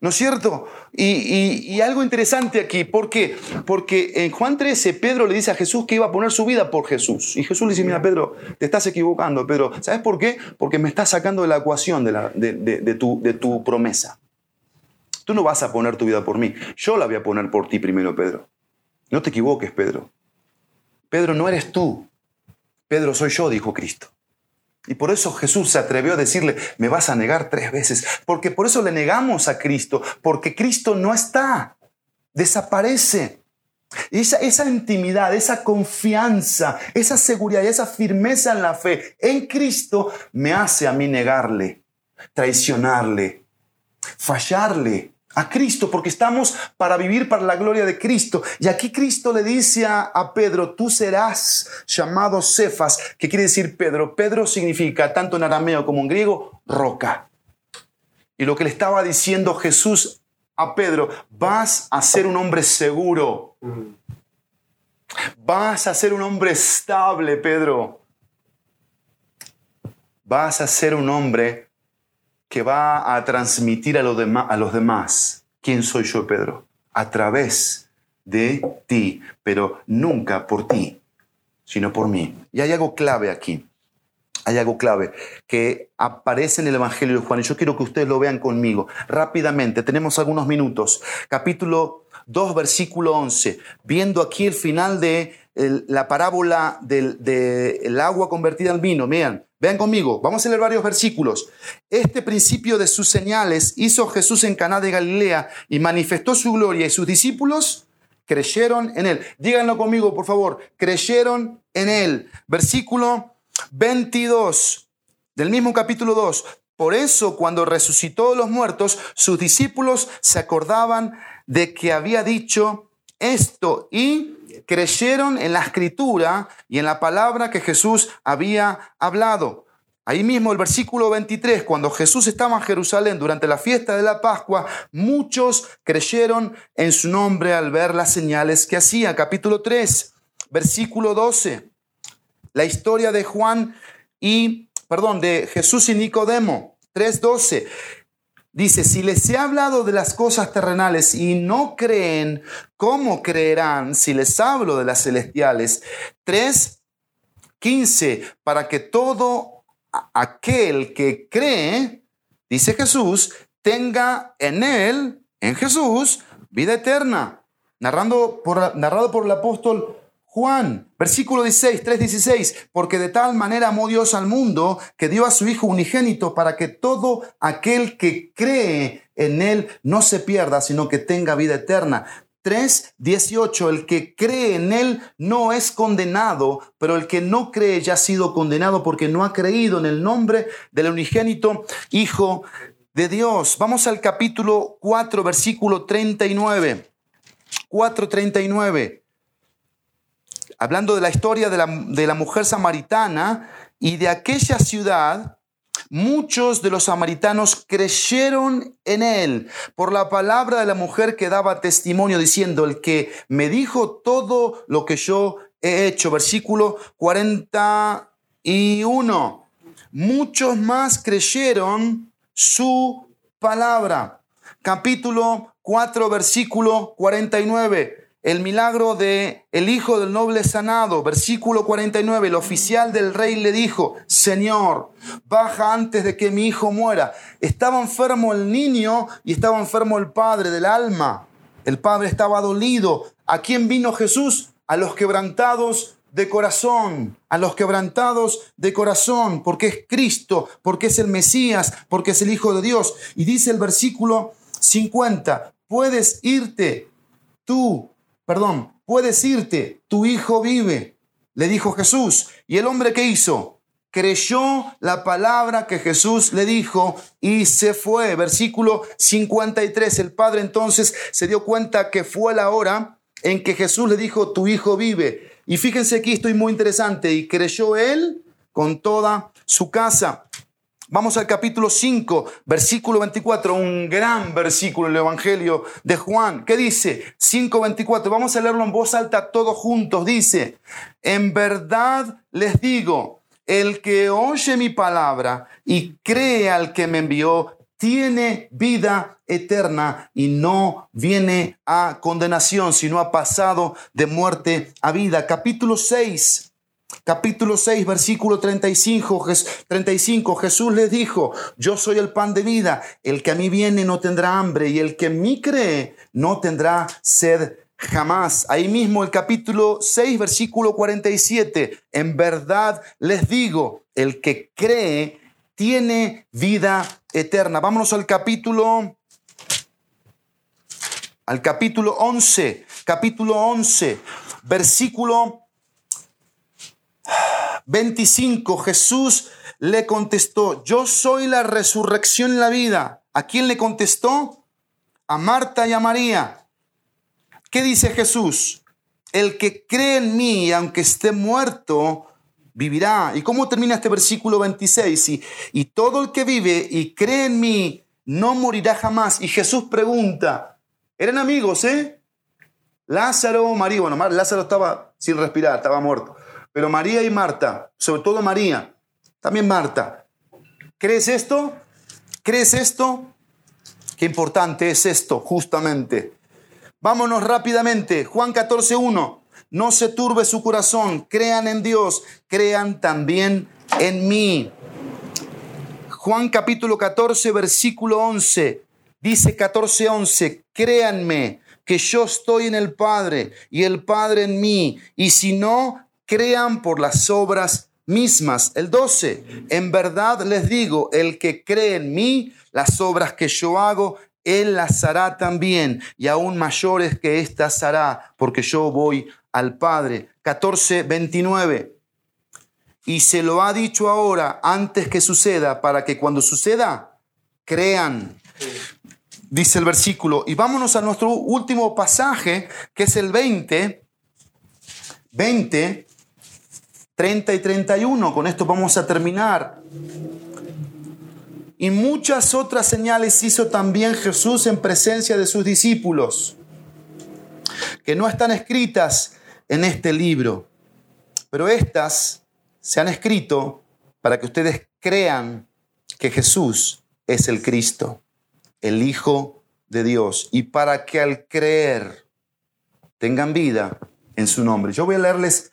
¿no es cierto? Y, algo interesante aquí, ¿por qué? Porque en Juan 13 Pedro le dice a Jesús que iba a poner su vida por Jesús. Y Jesús le dice, mira Pedro, te estás equivocando, Pedro. ¿Sabes por qué? Porque me estás sacando de la ecuación de, la, de, tu, de tu promesa. Tú no vas a poner tu vida por mí, yo la voy a poner por ti primero, Pedro. No te equivoques, Pedro. Pedro, no eres tú. Pedro, soy yo, dijo Cristo. Y por eso Jesús se atrevió a decirle, me vas a negar tres veces, porque por eso le negamos a Cristo, porque Cristo no está, desaparece. esa, esa intimidad, esa confianza, esa seguridad, esa firmeza en la fe en Cristo me hace a mí negarle, traicionarle, fallarle a Cristo, porque estamos para vivir para la gloria de Cristo. Y aquí Cristo le dice a, Pedro, tú serás llamado Cefas, que quiere decir Pedro. Pedro significa, tanto en arameo como en griego, roca. Y lo que le estaba diciendo Jesús a Pedro, vas a ser un hombre seguro. Vas a ser un hombre estable, Pedro. Vas a ser un hombre que va a transmitir a, a los demás quién soy yo, Pedro, a través de ti, pero nunca por ti, sino por mí. Y hay algo clave aquí. Hay algo clave que aparece en el Evangelio de Juan y yo quiero que ustedes lo vean conmigo rápidamente. Tenemos algunos minutos. Capítulo 2, versículo 11. Viendo aquí el final de la parábola del, agua convertida en vino. Vean, vean conmigo, vamos a leer varios versículos. Este principio de sus señales hizo Jesús en Caná de Galilea y manifestó su gloria y sus discípulos creyeron en él. Díganlo conmigo, por favor, creyeron en él. Versículo 22 del mismo capítulo 2. Por eso, cuando resucitó los muertos, sus discípulos se acordaban de que había dicho esto y creyeron en la escritura y en la palabra que Jesús había hablado. Ahí mismo el versículo 23, cuando Jesús estaba en Jerusalén durante la fiesta de la Pascua, muchos creyeron en su nombre al ver las señales que hacía. Capítulo 3, versículo 12. La historia de Juan y, perdón, de Jesús y Nicodemo. 3.12. Dice, si les he hablado de las cosas terrenales y no creen, ¿cómo creerán si les hablo de las celestiales? 3.15, para que todo aquel que cree, dice Jesús, tenga en él, en Jesús, vida eterna. Narrando por, narrado por el apóstol Juan, versículo 16, 3:16, porque de tal manera amó Dios al mundo que dio a su Hijo unigénito para que todo aquel que cree en Él no se pierda, sino que tenga vida eterna. 3:18, el que cree en Él no es condenado, pero el que no cree ya ha sido condenado porque no ha creído en el nombre del unigénito Hijo de Dios. Vamos al capítulo 4, versículo 39. 4:39 hablando de la historia de la, mujer samaritana y de aquella ciudad, muchos de los samaritanos creyeron en él por la palabra de la mujer que daba testimonio diciendo, el que me dijo todo lo que yo he hecho. Versículo 41. Muchos más creyeron su palabra. Capítulo 4, versículo 49 el milagro de el hijo del noble sanado, versículo 49, el oficial del rey le dijo, Señor, baja antes de que mi hijo muera. Estaba enfermo el niño y estaba enfermo el padre del alma. El padre estaba dolido. ¿A quién vino Jesús? A los quebrantados de corazón, a los quebrantados de corazón, porque es Cristo, porque es el Mesías, porque es el Hijo de Dios. Y dice el versículo 50, puedes irte tú perdón, puedes irte, tu hijo vive, le dijo Jesús. ¿Y el hombre qué hizo? Creyó la palabra que Jesús le dijo y se fue. Versículo 53. El padre entonces se dio cuenta que fue la hora en que Jesús le dijo, tu hijo vive. Y fíjense aquí, estoy muy interesante. Y creyó él con toda su casa. Vamos al capítulo 5, versículo 24, un gran versículo en el Evangelio de Juan. ¿Qué dice? 5.24, vamos a leerlo en voz alta todos juntos. Dice, en verdad les digo, el que oye mi palabra y cree al que me envió, tiene vida eterna y no viene a condenación, sino ha pasado de muerte a vida. Capítulo 6, capítulo 6, versículo 35, 35, Jesús les dijo, yo soy el pan de vida, el que a mí viene no tendrá hambre y el que en mí cree no tendrá sed jamás. Ahí mismo el capítulo 6, versículo 47, en verdad les digo, el que cree tiene vida eterna. Vámonos al capítulo al capítulo 11, capítulo 11, versículo 25, Jesús le contestó, yo soy la resurrección y la vida. ¿A quién le contestó? a Marta y a María. ¿Qué dice Jesús? El que cree en mí, aunque esté muerto, vivirá. ¿Y cómo termina este versículo 26? Y, todo el que vive y cree en mí, no morirá jamás. Y Jesús pregunta, eran amigos, ¿eh? Lázaro, María, bueno, Lázaro estaba sin respirar, estaba muerto. Pero María y Marta, sobre todo María, también Marta, ¿crees esto? ¿Crees esto? Qué importante es esto, justamente. Vámonos rápidamente. Juan 14.1. No se turbe su corazón. Crean en Dios. Crean también en mí. Juan capítulo 14, versículo 11. Dice 14.11. Créanme que yo estoy en el Padre y el Padre en mí. Y si no, crean por las obras mismas. El 12, en verdad les digo, el que cree en mí, las obras que yo hago, él las hará también, y aún mayores que éstas hará, porque yo voy al Padre. 14, 29. Y se lo ha dicho ahora, antes que suceda, para que cuando suceda, crean. Dice el versículo. Y vámonos a nuestro último pasaje, que es el 20. 20, 30 y 31. Con esto vamos a terminar. Y muchas otras señales hizo también Jesús en presencia de sus discípulos, que no están escritas en este libro, pero estas se han escrito para que ustedes crean que Jesús es el Cristo, el Hijo de Dios, y para que al creer tengan vida en su nombre. Yo voy a leerles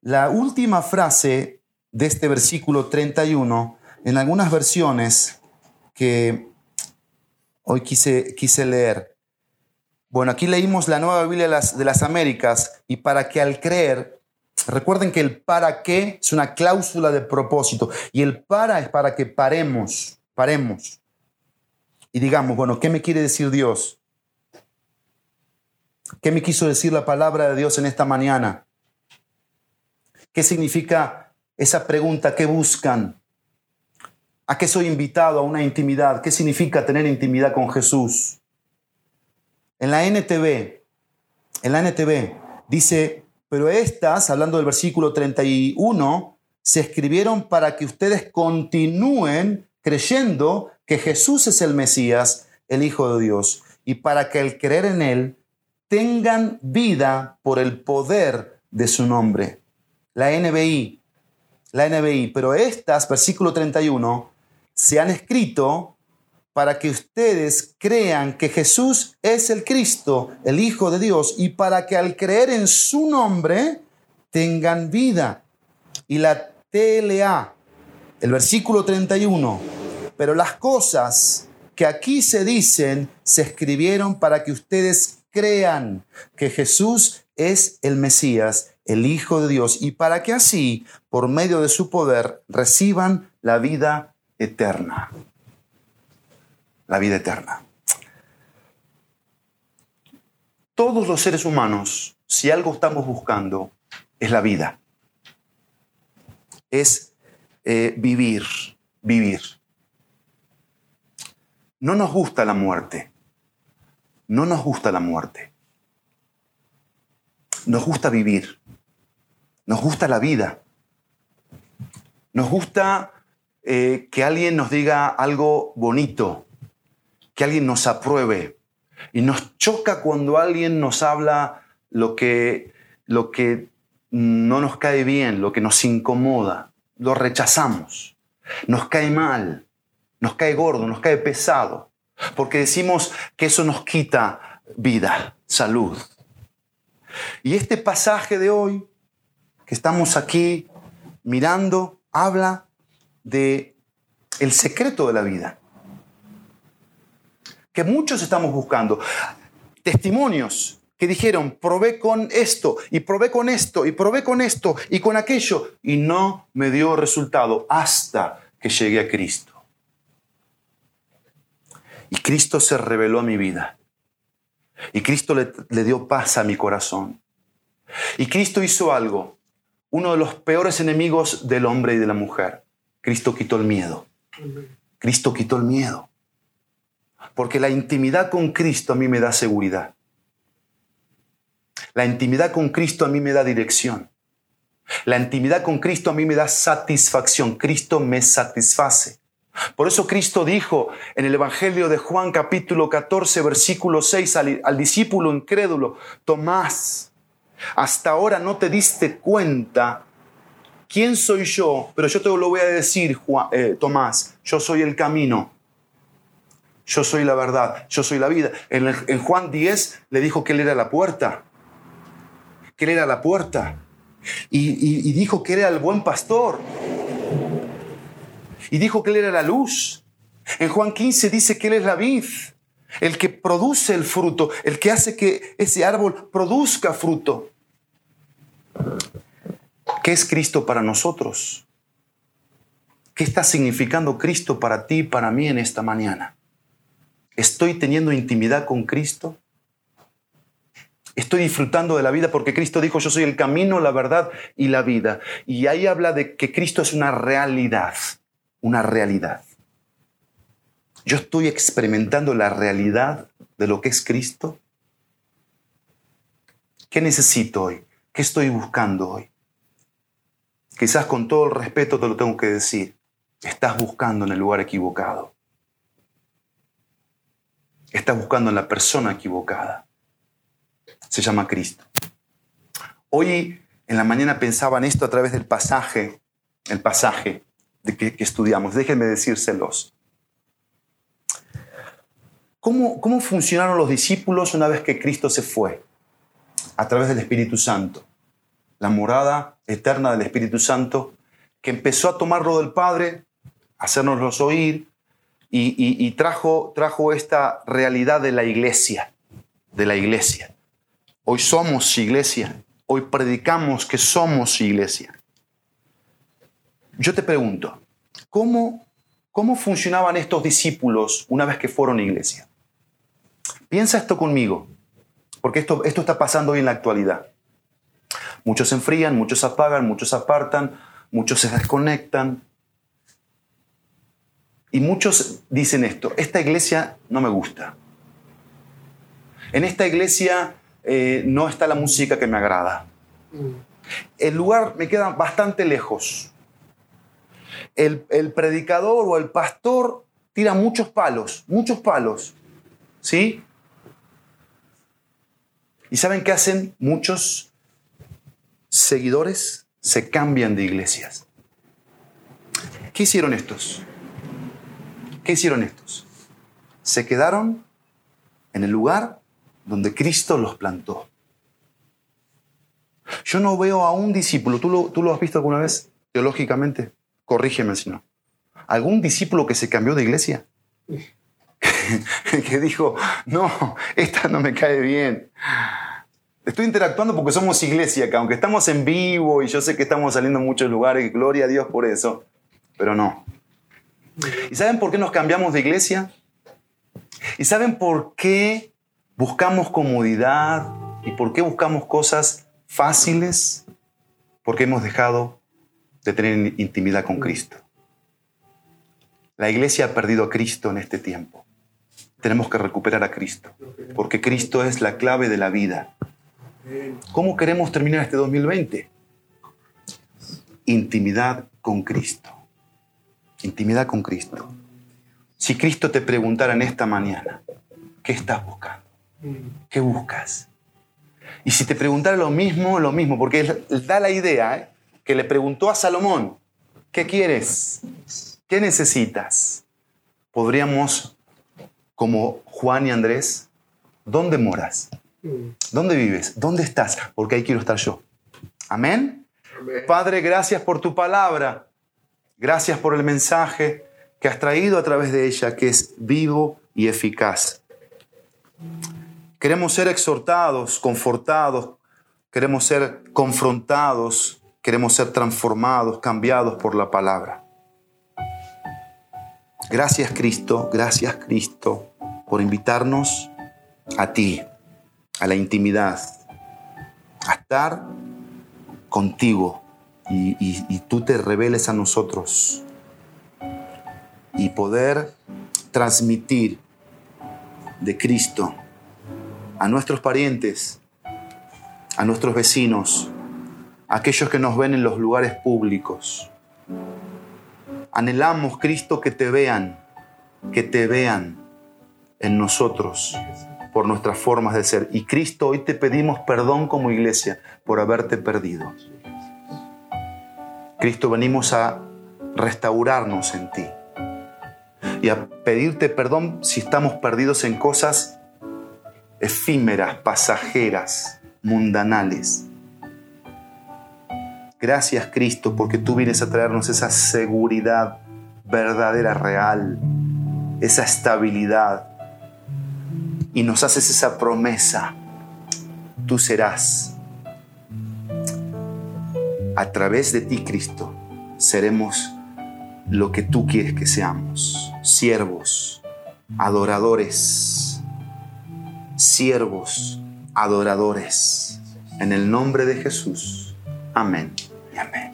la última frase de este versículo 31 en algunas versiones que hoy quise, quise leer. Bueno, aquí leímos la nueva Biblia de las, de las Américas y para que al creer, recuerden que el para qué es una cláusula de propósito y el para es para que paremos, paremos y digamos, bueno, ¿qué me quiere decir Dios? ¿Qué me quiso decir la palabra de Dios en esta mañana? ¿Qué significa esa pregunta? ¿Qué buscan? ¿A qué soy invitado a una intimidad? ¿Qué significa tener intimidad con Jesús? En la NTV, en la NTV dice, pero estas, hablando del versículo 31, se escribieron para que ustedes continúen creyendo que Jesús es el Mesías, el Hijo de Dios, y para que al creer en Él tengan vida por el poder de su nombre. La NBI, la NBI, pero estas, versículo 31, se han escrito para que ustedes crean que Jesús es el Cristo, el Hijo de Dios, y para que al creer en su nombre tengan vida. Y la TLA, el versículo 31, pero las cosas que aquí se dicen se escribieron para que ustedes crean que Jesús es el Mesías, el Hijo de Dios, y para que así, por medio de su poder, reciban la vida eterna. La vida eterna. Todos los seres humanos, si algo estamos buscando, es la vida. Es eh, vivir, vivir. No nos gusta la muerte. No nos gusta la muerte. Nos gusta vivir. Nos gusta la vida. Nos gusta eh, que alguien nos diga algo bonito, que alguien nos apruebe. Y nos choca cuando alguien nos habla lo que, lo que no nos cae bien, lo que nos incomoda. Lo rechazamos. Nos cae mal, nos cae gordo, nos cae pesado. Porque decimos que eso nos quita vida, salud. Y este pasaje de hoy, que estamos aquí mirando, habla de el secreto de la vida. Que muchos estamos buscando. Testimonios que dijeron, probé con esto, y probé con esto, y probé con esto, y con aquello, y no me dio resultado hasta que llegué a Cristo. Y Cristo se reveló a mi vida. Y Cristo le, le dio paz a mi corazón. Y Cristo hizo algo, uno de los peores enemigos del hombre y de la mujer Cristo quitó el miedo. Cristo quitó el miedo. Porque la intimidad con Cristo a mí me da seguridad. La intimidad con Cristo a mí me da dirección. La intimidad con Cristo a mí me da satisfacción. Cristo me satisface. Por eso Cristo dijo en el Evangelio de Juan capítulo 14, versículo 6 al, discípulo incrédulo, Tomás, hasta ahora no te diste cuenta quién soy yo, pero yo te lo voy a decir, eh, Tomás, yo soy el camino, yo soy la verdad, yo soy la vida. En, Juan 10 le dijo que él era la puerta, que él era la puerta, y, y dijo que era el buen pastor y dijo que Él era la luz. En Juan 15 dice que Él es la vid, el que produce el fruto, el que hace que ese árbol produzca fruto. ¿Qué es Cristo para nosotros? ¿Qué está significando Cristo para ti y para mí en esta mañana? ¿Estoy teniendo intimidad con Cristo? Estoy disfrutando de la vida porque Cristo dijo, yo soy el camino, la verdad y la vida. Y ahí habla de que Cristo es una realidad una realidad. Yo estoy experimentando la realidad de lo que es Cristo. ¿Qué necesito hoy? ¿Qué estoy buscando hoy? Quizás con todo el respeto te lo tengo que decir. Estás buscando en el lugar equivocado. Estás buscando en la persona equivocada. Se llama Cristo. Hoy en la mañana pensaba en esto a través del pasaje, el pasaje que, estudiamos. Déjenme decírselos. ¿Cómo, ¿Cómo funcionaron los discípulos una vez que Cristo se fue? A través del Espíritu Santo. La morada eterna del Espíritu Santo que empezó a tomarlo del Padre, hacernoslos oír y, y, trajo, trajo esta realidad de la iglesia, de la iglesia. Hoy somos iglesia, hoy predicamos que somos iglesia. Yo te pregunto, ¿cómo, cómo funcionaban estos discípulos una vez que fueron iglesia? Piensa esto conmigo, porque esto, esto está pasando hoy en la actualidad. Muchos se enfrían, muchos se apagan, muchos se apartan, muchos se desconectan. Y muchos dicen esto, esta iglesia no me gusta. En esta iglesia eh, no está la música que me agrada. El lugar me queda bastante lejos el, predicador o el pastor tira muchos palos, muchos palos. ¿Sí? ¿Y saben qué hacen muchos seguidores? Se cambian de iglesias. ¿Qué hicieron estos? ¿Qué hicieron estos? Se quedaron en el lugar donde Cristo los plantó. Yo no veo a un discípulo, ¿tú lo, tú lo has visto alguna vez teológicamente? corrígeme si no, algún discípulo que se cambió de iglesia, [LAUGHS] que dijo, no, esta no me cae bien. Estoy interactuando porque somos iglesia acá, aunque estamos en vivo y yo sé que estamos saliendo en muchos lugares, gloria a Dios por eso, pero no. ¿Y saben por qué nos cambiamos de iglesia? ¿Y saben por qué buscamos comodidad y por qué buscamos cosas fáciles? Porque hemos dejado de tener intimidad con Cristo. La iglesia ha perdido a Cristo en este tiempo. Tenemos que recuperar a Cristo, porque Cristo es la clave de la vida. ¿Cómo queremos terminar este 2020? Intimidad con Cristo. Intimidad con Cristo. Si Cristo te preguntara en esta mañana, ¿qué estás buscando? ¿Qué buscas? Y si te preguntara lo mismo, lo mismo, porque da la idea, ¿eh? que le preguntó a Salomón, ¿qué quieres? ¿Qué necesitas? Podríamos, como Juan y Andrés, ¿dónde moras? ¿Dónde vives? ¿Dónde estás? Porque ahí quiero estar yo. Amén. Padre, gracias por tu palabra. Gracias por el mensaje que has traído a través de ella, que es vivo y eficaz. Queremos ser exhortados, confortados, queremos ser confrontados, Queremos ser transformados, cambiados por la palabra. Gracias Cristo, gracias Cristo por invitarnos a ti, a la intimidad, a estar contigo y, tú te reveles a nosotros y poder transmitir de Cristo a nuestros parientes, a nuestros vecinos, a aquellos que nos ven en los lugares públicos. Anhelamos, Cristo, que te vean, que te vean en nosotros por nuestras formas de ser. Y Cristo, hoy te pedimos perdón como iglesia por haberte perdido. Cristo, venimos a restaurarnos en ti y a pedirte perdón si estamos perdidos en cosas efímeras, pasajeras, mundanales. Gracias Cristo porque tú vienes a traernos esa seguridad verdadera, real, esa estabilidad y nos haces esa promesa. Tú serás. A través de ti, Cristo, seremos lo que tú quieres que seamos. Siervos, adoradores, siervos, adoradores. En el nombre de Jesús. Amén y amén.